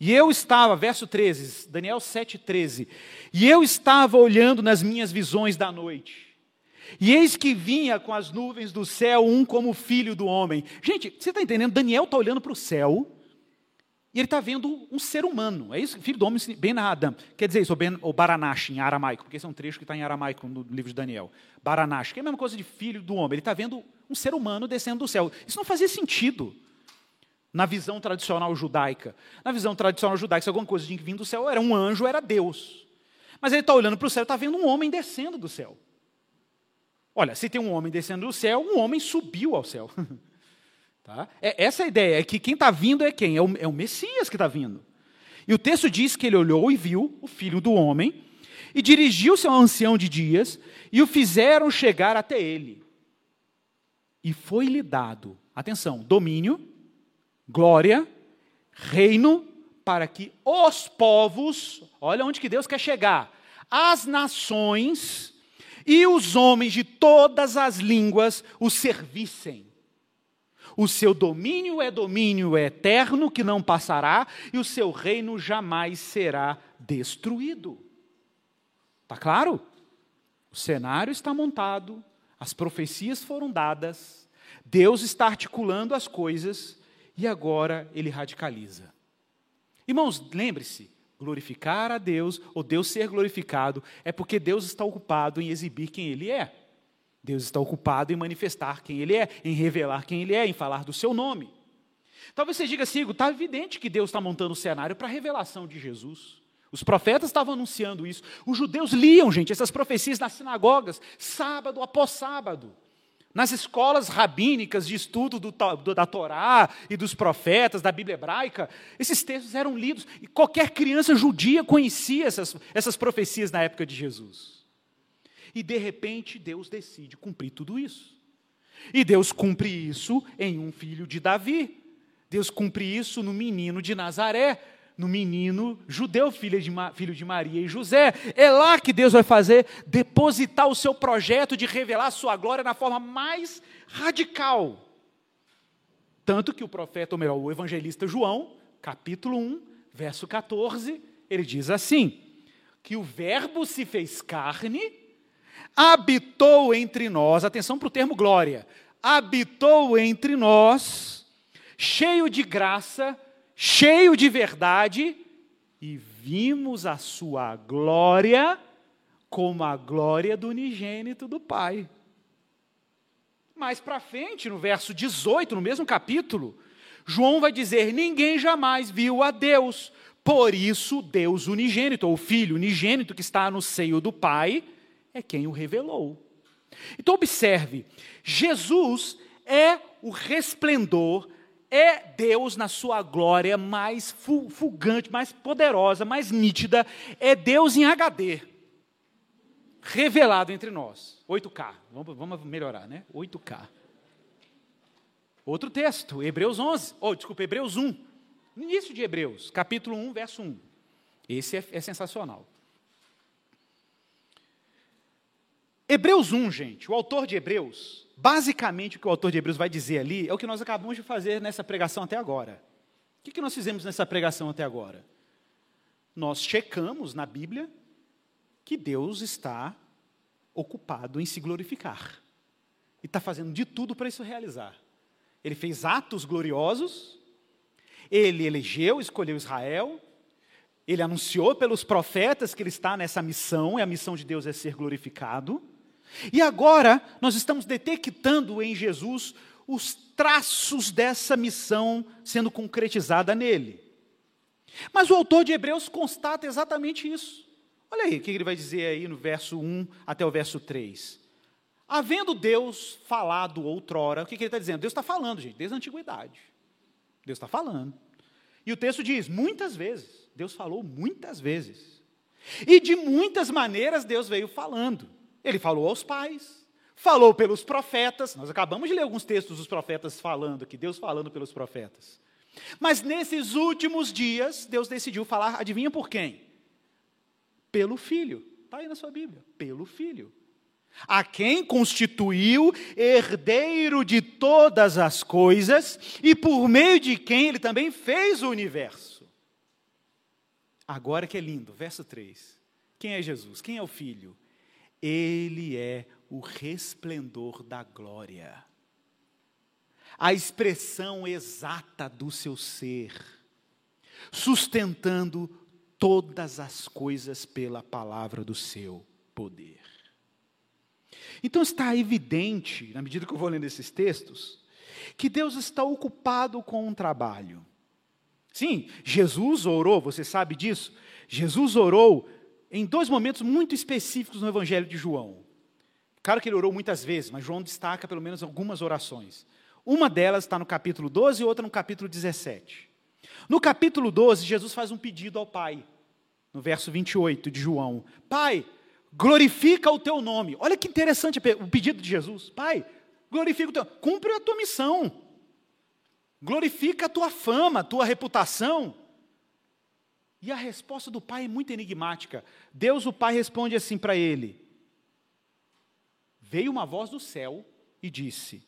E eu estava, verso 13, Daniel 7, 13. E eu estava olhando nas minhas visões da noite. E eis que vinha com as nuvens do céu um como filho do homem. Gente, você está entendendo? Daniel está olhando para o céu e ele está vendo um ser humano. É isso, filho do homem, Ben Adam. Quer dizer isso, ou, ou Baranash em aramaico, porque esse é um trecho que está em aramaico no livro de Daniel. Baranash, que é a mesma coisa de filho do homem. Ele está vendo um ser humano descendo do céu. Isso não fazia sentido na visão tradicional judaica. Na visão tradicional judaica, se alguma coisa tinha que vir do céu, era um anjo, era Deus. Mas ele está olhando para o céu e está vendo um homem descendo do céu. Olha, se tem um homem descendo do céu, um homem subiu ao céu. tá? É, essa é a ideia, é que quem está vindo é quem? É o, é o Messias que está vindo. E o texto diz que ele olhou e viu o filho do homem, e dirigiu-se ao ancião de dias, e o fizeram chegar até ele. E foi-lhe dado, atenção, domínio, glória, reino, para que os povos, olha onde que Deus quer chegar, as nações e os homens de todas as línguas o servissem. O seu domínio é domínio eterno que não passará, e o seu reino jamais será destruído. Está claro? O cenário está montado, as profecias foram dadas, Deus está articulando as coisas e agora ele radicaliza. Irmãos, lembre-se, glorificar a Deus, ou Deus ser glorificado, é porque Deus está ocupado em exibir quem Ele é. Deus está ocupado em manifestar quem Ele é, em revelar quem Ele é, em falar do seu nome. Talvez você diga assim, está evidente que Deus está montando o cenário para a revelação de Jesus. Os profetas estavam anunciando isso. Os judeus liam, gente, essas profecias nas sinagogas, sábado após sábado. Nas escolas rabínicas de estudo do, do, da Torá e dos profetas, da Bíblia hebraica, esses textos eram lidos e qualquer criança judia conhecia essas, essas profecias na época de Jesus. E de repente Deus decide cumprir tudo isso. E Deus cumpre isso em um filho de Davi. Deus cumpre isso no menino de Nazaré no menino judeu, filho de, filho de Maria e José. É lá que Deus vai fazer depositar o seu projeto de revelar sua glória na forma mais radical. Tanto que o profeta, ou melhor, o evangelista João, capítulo 1, verso 14, ele diz assim: que o Verbo se fez carne, habitou entre nós, atenção para o termo glória, habitou entre nós, cheio de graça cheio de verdade, e vimos a sua glória como a glória do unigênito do Pai. Mais para frente, no verso 18, no mesmo capítulo, João vai dizer: Ninguém jamais viu a Deus, por isso Deus unigênito, ou Filho unigênito que está no seio do Pai, é quem o revelou. Então, observe: Jesus é o resplendor é Deus na sua glória mais fulgante, mais poderosa, mais nítida, é Deus em HD, revelado entre nós. 8K, vamos, vamos melhorar, né? 8K. Outro texto, Hebreus 11, ou oh, desculpa, Hebreus 1, início de Hebreus, capítulo 1, verso 1. Esse é, é sensacional. Hebreus 1, gente, o autor de Hebreus, basicamente o que o autor de Hebreus vai dizer ali é o que nós acabamos de fazer nessa pregação até agora. O que, que nós fizemos nessa pregação até agora? Nós checamos na Bíblia que Deus está ocupado em se glorificar. E está fazendo de tudo para isso realizar. Ele fez atos gloriosos, ele elegeu, escolheu Israel, ele anunciou pelos profetas que ele está nessa missão, e a missão de Deus é ser glorificado. E agora nós estamos detectando em Jesus os traços dessa missão sendo concretizada nele. Mas o autor de Hebreus constata exatamente isso. Olha aí o que ele vai dizer aí no verso 1 até o verso 3. Havendo Deus falado outrora, o que ele está dizendo? Deus está falando, gente, desde a antiguidade. Deus está falando. E o texto diz: muitas vezes. Deus falou muitas vezes. E de muitas maneiras Deus veio falando. Ele falou aos pais, falou pelos profetas. Nós acabamos de ler alguns textos dos profetas falando, que Deus falando pelos profetas. Mas nesses últimos dias, Deus decidiu falar, adivinha por quem? Pelo Filho. Está aí na sua Bíblia. Pelo Filho. A quem constituiu herdeiro de todas as coisas e por meio de quem ele também fez o universo. Agora que é lindo, verso 3. Quem é Jesus? Quem é o Filho? Ele é o resplendor da glória, a expressão exata do seu ser, sustentando todas as coisas pela palavra do seu poder. Então está evidente, na medida que eu vou lendo esses textos, que Deus está ocupado com um trabalho. Sim, Jesus orou, você sabe disso? Jesus orou em dois momentos muito específicos no Evangelho de João. Claro que ele orou muitas vezes, mas João destaca pelo menos algumas orações. Uma delas está no capítulo 12 e outra no capítulo 17. No capítulo 12, Jesus faz um pedido ao Pai, no verso 28 de João: Pai, glorifica o teu nome. Olha que interessante o pedido de Jesus: Pai, glorifica o teu cumpre a tua missão, glorifica a tua fama, a tua reputação. E a resposta do pai é muito enigmática. Deus, o pai, responde assim para ele: Veio uma voz do céu e disse: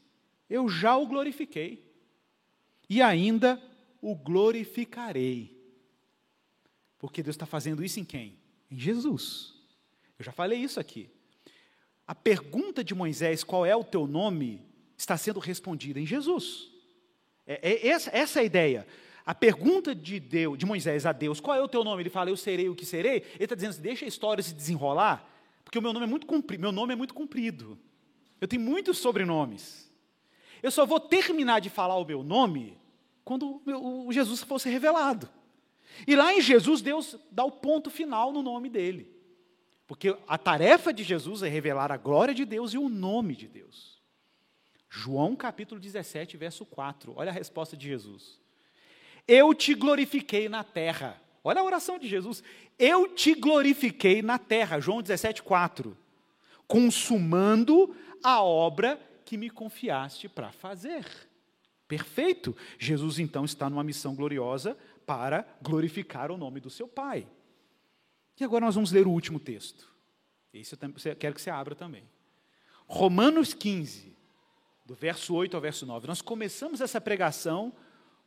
Eu já o glorifiquei, e ainda o glorificarei. Porque Deus está fazendo isso em quem? Em Jesus. Eu já falei isso aqui. A pergunta de Moisés, qual é o teu nome, está sendo respondida em Jesus. É, é essa, essa é a ideia. A pergunta de Deus, de Moisés a Deus, qual é o teu nome? Ele fala, eu serei o que serei. Ele está dizendo assim, deixa a história se desenrolar, porque o meu nome é muito comprido. Meu nome é muito comprido. Eu tenho muitos sobrenomes. Eu só vou terminar de falar o meu nome quando o Jesus fosse revelado. E lá em Jesus, Deus dá o ponto final no nome dele. Porque a tarefa de Jesus é revelar a glória de Deus e o nome de Deus. João capítulo 17, verso 4. Olha a resposta de Jesus. Eu te glorifiquei na terra. Olha a oração de Jesus. Eu te glorifiquei na terra. João 17, 4. Consumando a obra que me confiaste para fazer. Perfeito. Jesus então está numa missão gloriosa para glorificar o nome do seu Pai. E agora nós vamos ler o último texto. Esse eu quero que você abra também. Romanos 15, do verso 8 ao verso 9. Nós começamos essa pregação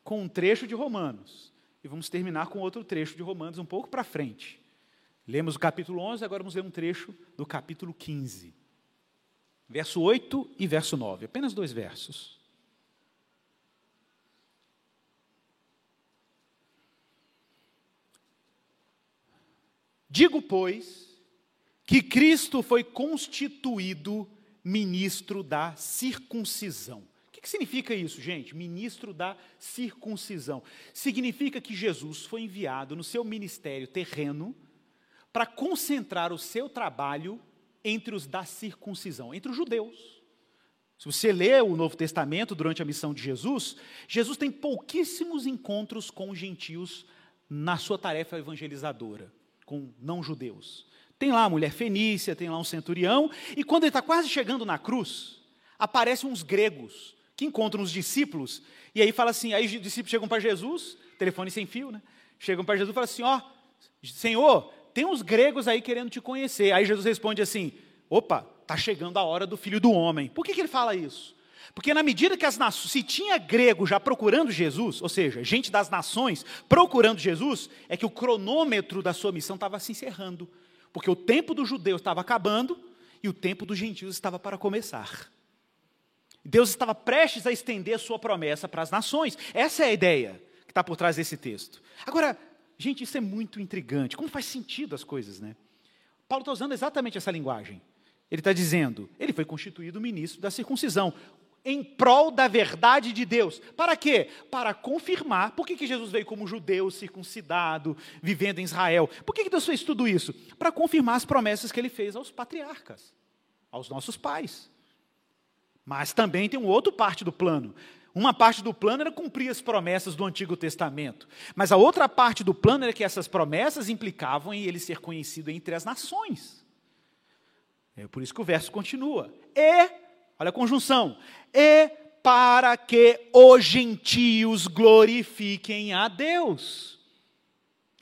com um trecho de Romanos. E vamos terminar com outro trecho de Romanos um pouco para frente. Lemos o capítulo 11, agora vamos ler um trecho do capítulo 15. Verso 8 e verso 9, apenas dois versos. Digo, pois, que Cristo foi constituído ministro da circuncisão que significa isso, gente? Ministro da circuncisão. Significa que Jesus foi enviado no seu ministério terreno para concentrar o seu trabalho entre os da circuncisão, entre os judeus. Se você lê o Novo Testamento durante a missão de Jesus, Jesus tem pouquíssimos encontros com gentios na sua tarefa evangelizadora, com não-judeus. Tem lá a mulher fenícia, tem lá um centurião, e quando ele está quase chegando na cruz, aparecem uns gregos que encontram os discípulos, e aí fala assim, aí os discípulos chegam para Jesus, telefone sem fio, né? Chegam para Jesus e falam assim, ó, oh, Senhor, tem uns gregos aí querendo te conhecer. Aí Jesus responde assim, opa, está chegando a hora do filho do homem. Por que, que ele fala isso? Porque na medida que as nações, se tinha grego já procurando Jesus, ou seja, gente das nações procurando Jesus, é que o cronômetro da sua missão estava se encerrando. Porque o tempo dos judeus estava acabando e o tempo dos gentios estava para começar. Deus estava prestes a estender a sua promessa para as nações. Essa é a ideia que está por trás desse texto. Agora, gente, isso é muito intrigante. Como faz sentido as coisas, né? Paulo está usando exatamente essa linguagem. Ele está dizendo, ele foi constituído ministro da circuncisão, em prol da verdade de Deus. Para quê? Para confirmar. Por que, que Jesus veio como judeu, circuncidado, vivendo em Israel? Por que, que Deus fez tudo isso? Para confirmar as promessas que ele fez aos patriarcas, aos nossos pais. Mas também tem uma outra parte do plano. Uma parte do plano era cumprir as promessas do Antigo Testamento. Mas a outra parte do plano era que essas promessas implicavam em ele ser conhecido entre as nações. É por isso que o verso continua. E, olha a conjunção, e para que os gentios glorifiquem a Deus,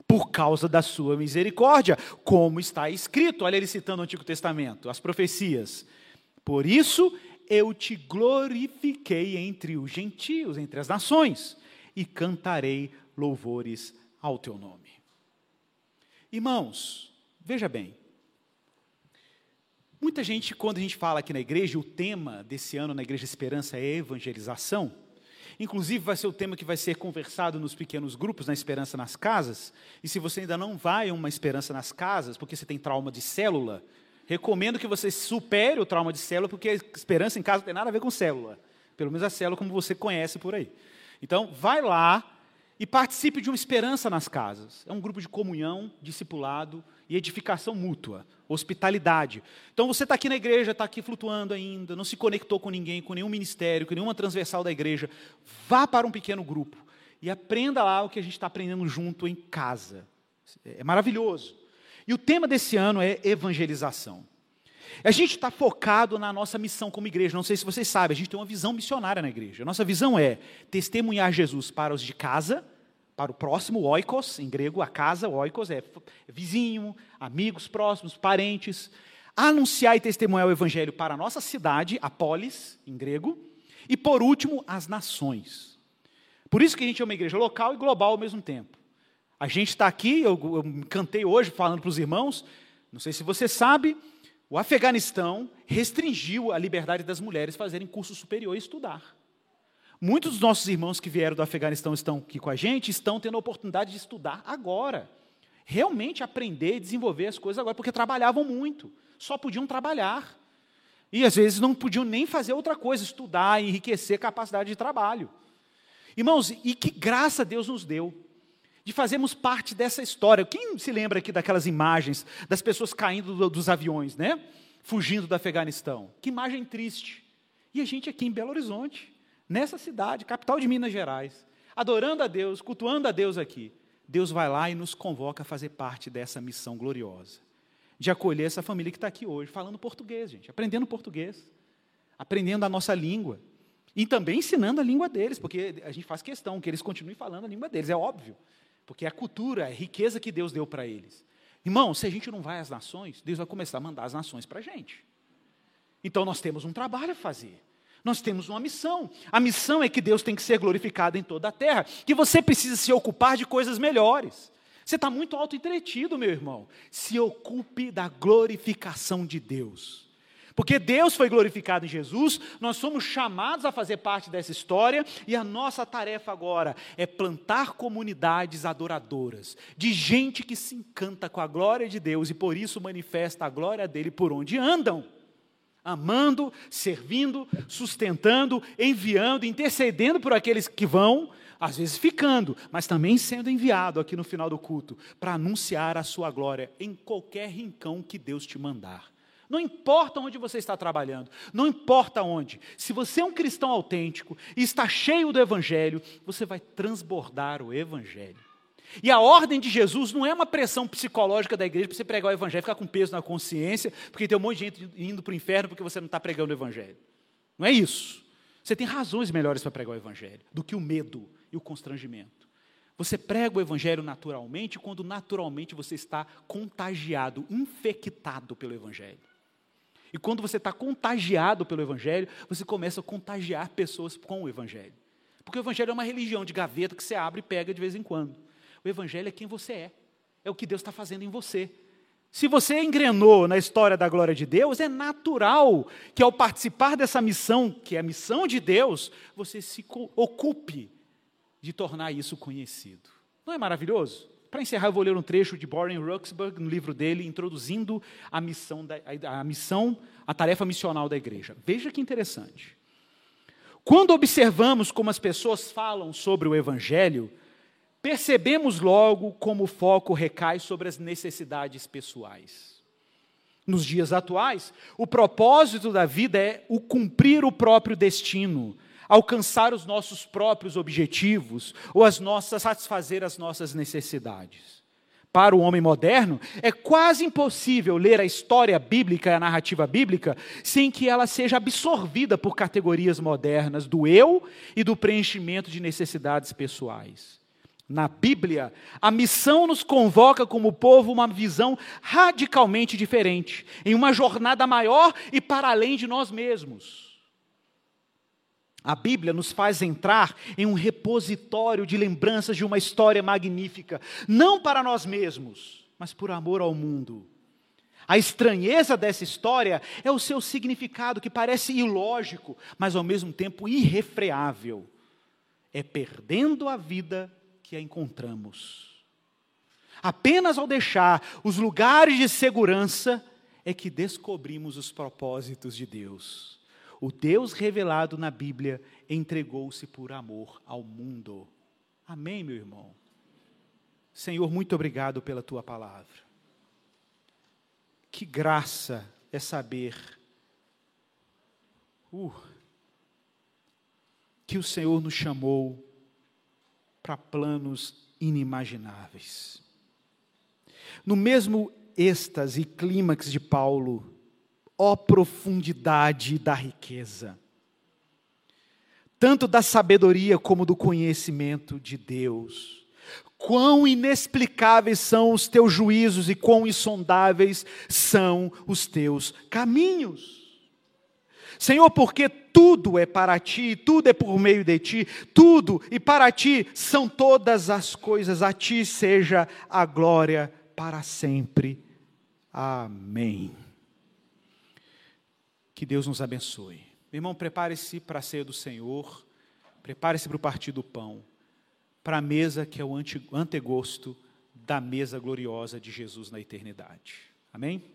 por causa da sua misericórdia, como está escrito, olha ele citando o Antigo Testamento, as profecias. Por isso eu te glorifiquei entre os gentios, entre as nações, e cantarei louvores ao teu nome. Irmãos, veja bem, Muita gente, quando a gente fala aqui na igreja, o tema desse ano na Igreja Esperança é evangelização. Inclusive, vai ser o tema que vai ser conversado nos pequenos grupos, na Esperança nas Casas. E se você ainda não vai a uma Esperança nas Casas, porque você tem trauma de célula, recomendo que você supere o trauma de célula, porque a Esperança em casa não tem nada a ver com célula. Pelo menos a célula como você conhece por aí. Então, vai lá e participe de uma Esperança nas Casas. É um grupo de comunhão, discipulado e edificação mútua hospitalidade. Então você está aqui na igreja, está aqui flutuando ainda, não se conectou com ninguém, com nenhum ministério, com nenhuma transversal da igreja. Vá para um pequeno grupo e aprenda lá o que a gente está aprendendo junto em casa. É maravilhoso. E o tema desse ano é evangelização. A gente está focado na nossa missão como igreja. Não sei se vocês sabem, a gente tem uma visão missionária na igreja. A nossa visão é testemunhar Jesus para os de casa, para o próximo, oikos, em grego, a casa, oikos, é vizinho, amigos próximos, parentes. Anunciar e testemunhar o evangelho para a nossa cidade, a polis, em grego. E, por último, as nações. Por isso que a gente é uma igreja local e global ao mesmo tempo. A gente está aqui, eu, eu cantei hoje falando para os irmãos, não sei se você sabe, o Afeganistão restringiu a liberdade das mulheres fazerem curso superior e estudar. Muitos dos nossos irmãos que vieram do Afeganistão estão aqui com a gente, estão tendo a oportunidade de estudar agora. Realmente aprender e desenvolver as coisas agora, porque trabalhavam muito, só podiam trabalhar. E às vezes não podiam nem fazer outra coisa, estudar, enriquecer a capacidade de trabalho. Irmãos, e que graça Deus nos deu de fazermos parte dessa história. Quem se lembra aqui daquelas imagens das pessoas caindo dos aviões, né? Fugindo do Afeganistão? Que imagem triste. E a gente aqui em Belo Horizonte, nessa cidade, capital de Minas Gerais, adorando a Deus, cultuando a Deus aqui, Deus vai lá e nos convoca a fazer parte dessa missão gloriosa, de acolher essa família que está aqui hoje, falando português, gente, aprendendo português, aprendendo a nossa língua, e também ensinando a língua deles, porque a gente faz questão que eles continuem falando a língua deles, é óbvio, porque é a cultura, é a riqueza que Deus deu para eles. Irmão, se a gente não vai às nações, Deus vai começar a mandar as nações para a gente. Então nós temos um trabalho a fazer. Nós temos uma missão. A missão é que Deus tem que ser glorificado em toda a terra, que você precisa se ocupar de coisas melhores. Você está muito auto-entretido, meu irmão. Se ocupe da glorificação de Deus. Porque Deus foi glorificado em Jesus, nós somos chamados a fazer parte dessa história, e a nossa tarefa agora é plantar comunidades adoradoras, de gente que se encanta com a glória de Deus e por isso manifesta a glória dele por onde andam amando, servindo, sustentando, enviando, intercedendo por aqueles que vão, às vezes ficando, mas também sendo enviado aqui no final do culto para anunciar a sua glória em qualquer rincão que Deus te mandar. Não importa onde você está trabalhando, não importa onde. Se você é um cristão autêntico e está cheio do Evangelho, você vai transbordar o Evangelho. E a ordem de Jesus não é uma pressão psicológica da igreja para você pregar o Evangelho, ficar com peso na consciência, porque tem um monte de gente indo para o inferno porque você não está pregando o Evangelho. Não é isso. Você tem razões melhores para pregar o Evangelho do que o medo e o constrangimento. Você prega o Evangelho naturalmente quando naturalmente você está contagiado, infectado pelo Evangelho. E quando você está contagiado pelo Evangelho, você começa a contagiar pessoas com o Evangelho. Porque o Evangelho é uma religião de gaveta que você abre e pega de vez em quando. O Evangelho é quem você é, é o que Deus está fazendo em você. Se você engrenou na história da glória de Deus, é natural que ao participar dessa missão, que é a missão de Deus, você se ocupe de tornar isso conhecido. Não é maravilhoso? Para encerrar, eu vou ler um trecho de Boren Ruxburg, no livro dele, introduzindo a missão, da, a missão, a tarefa missional da igreja. Veja que interessante. Quando observamos como as pessoas falam sobre o Evangelho, percebemos logo como o foco recai sobre as necessidades pessoais. Nos dias atuais, o propósito da vida é o cumprir o próprio destino, alcançar os nossos próprios objetivos ou as nossas satisfazer as nossas necessidades. Para o homem moderno, é quase impossível ler a história bíblica e a narrativa bíblica sem que ela seja absorvida por categorias modernas do eu e do preenchimento de necessidades pessoais. Na Bíblia, a missão nos convoca como povo uma visão radicalmente diferente, em uma jornada maior e para além de nós mesmos. A Bíblia nos faz entrar em um repositório de lembranças de uma história magnífica, não para nós mesmos, mas por amor ao mundo. A estranheza dessa história é o seu significado, que parece ilógico, mas ao mesmo tempo irrefreável. É perdendo a vida que a encontramos. Apenas ao deixar os lugares de segurança é que descobrimos os propósitos de Deus. O Deus revelado na Bíblia entregou-se por amor ao mundo. Amém, meu irmão? Senhor, muito obrigado pela tua palavra. Que graça é saber uh, que o Senhor nos chamou para planos inimagináveis. No mesmo êxtase e clímax de Paulo, ó profundidade da riqueza, tanto da sabedoria como do conhecimento de Deus. Quão inexplicáveis são os teus juízos e quão insondáveis são os teus caminhos. Senhor, porque tudo é para ti, tudo é por meio de ti, tudo e para ti são todas as coisas, a ti seja a glória para sempre. Amém. Que Deus nos abençoe. Meu irmão, prepare-se para a ceia do Senhor, prepare-se para o partir do pão, para a mesa que é o antegosto da mesa gloriosa de Jesus na eternidade. Amém?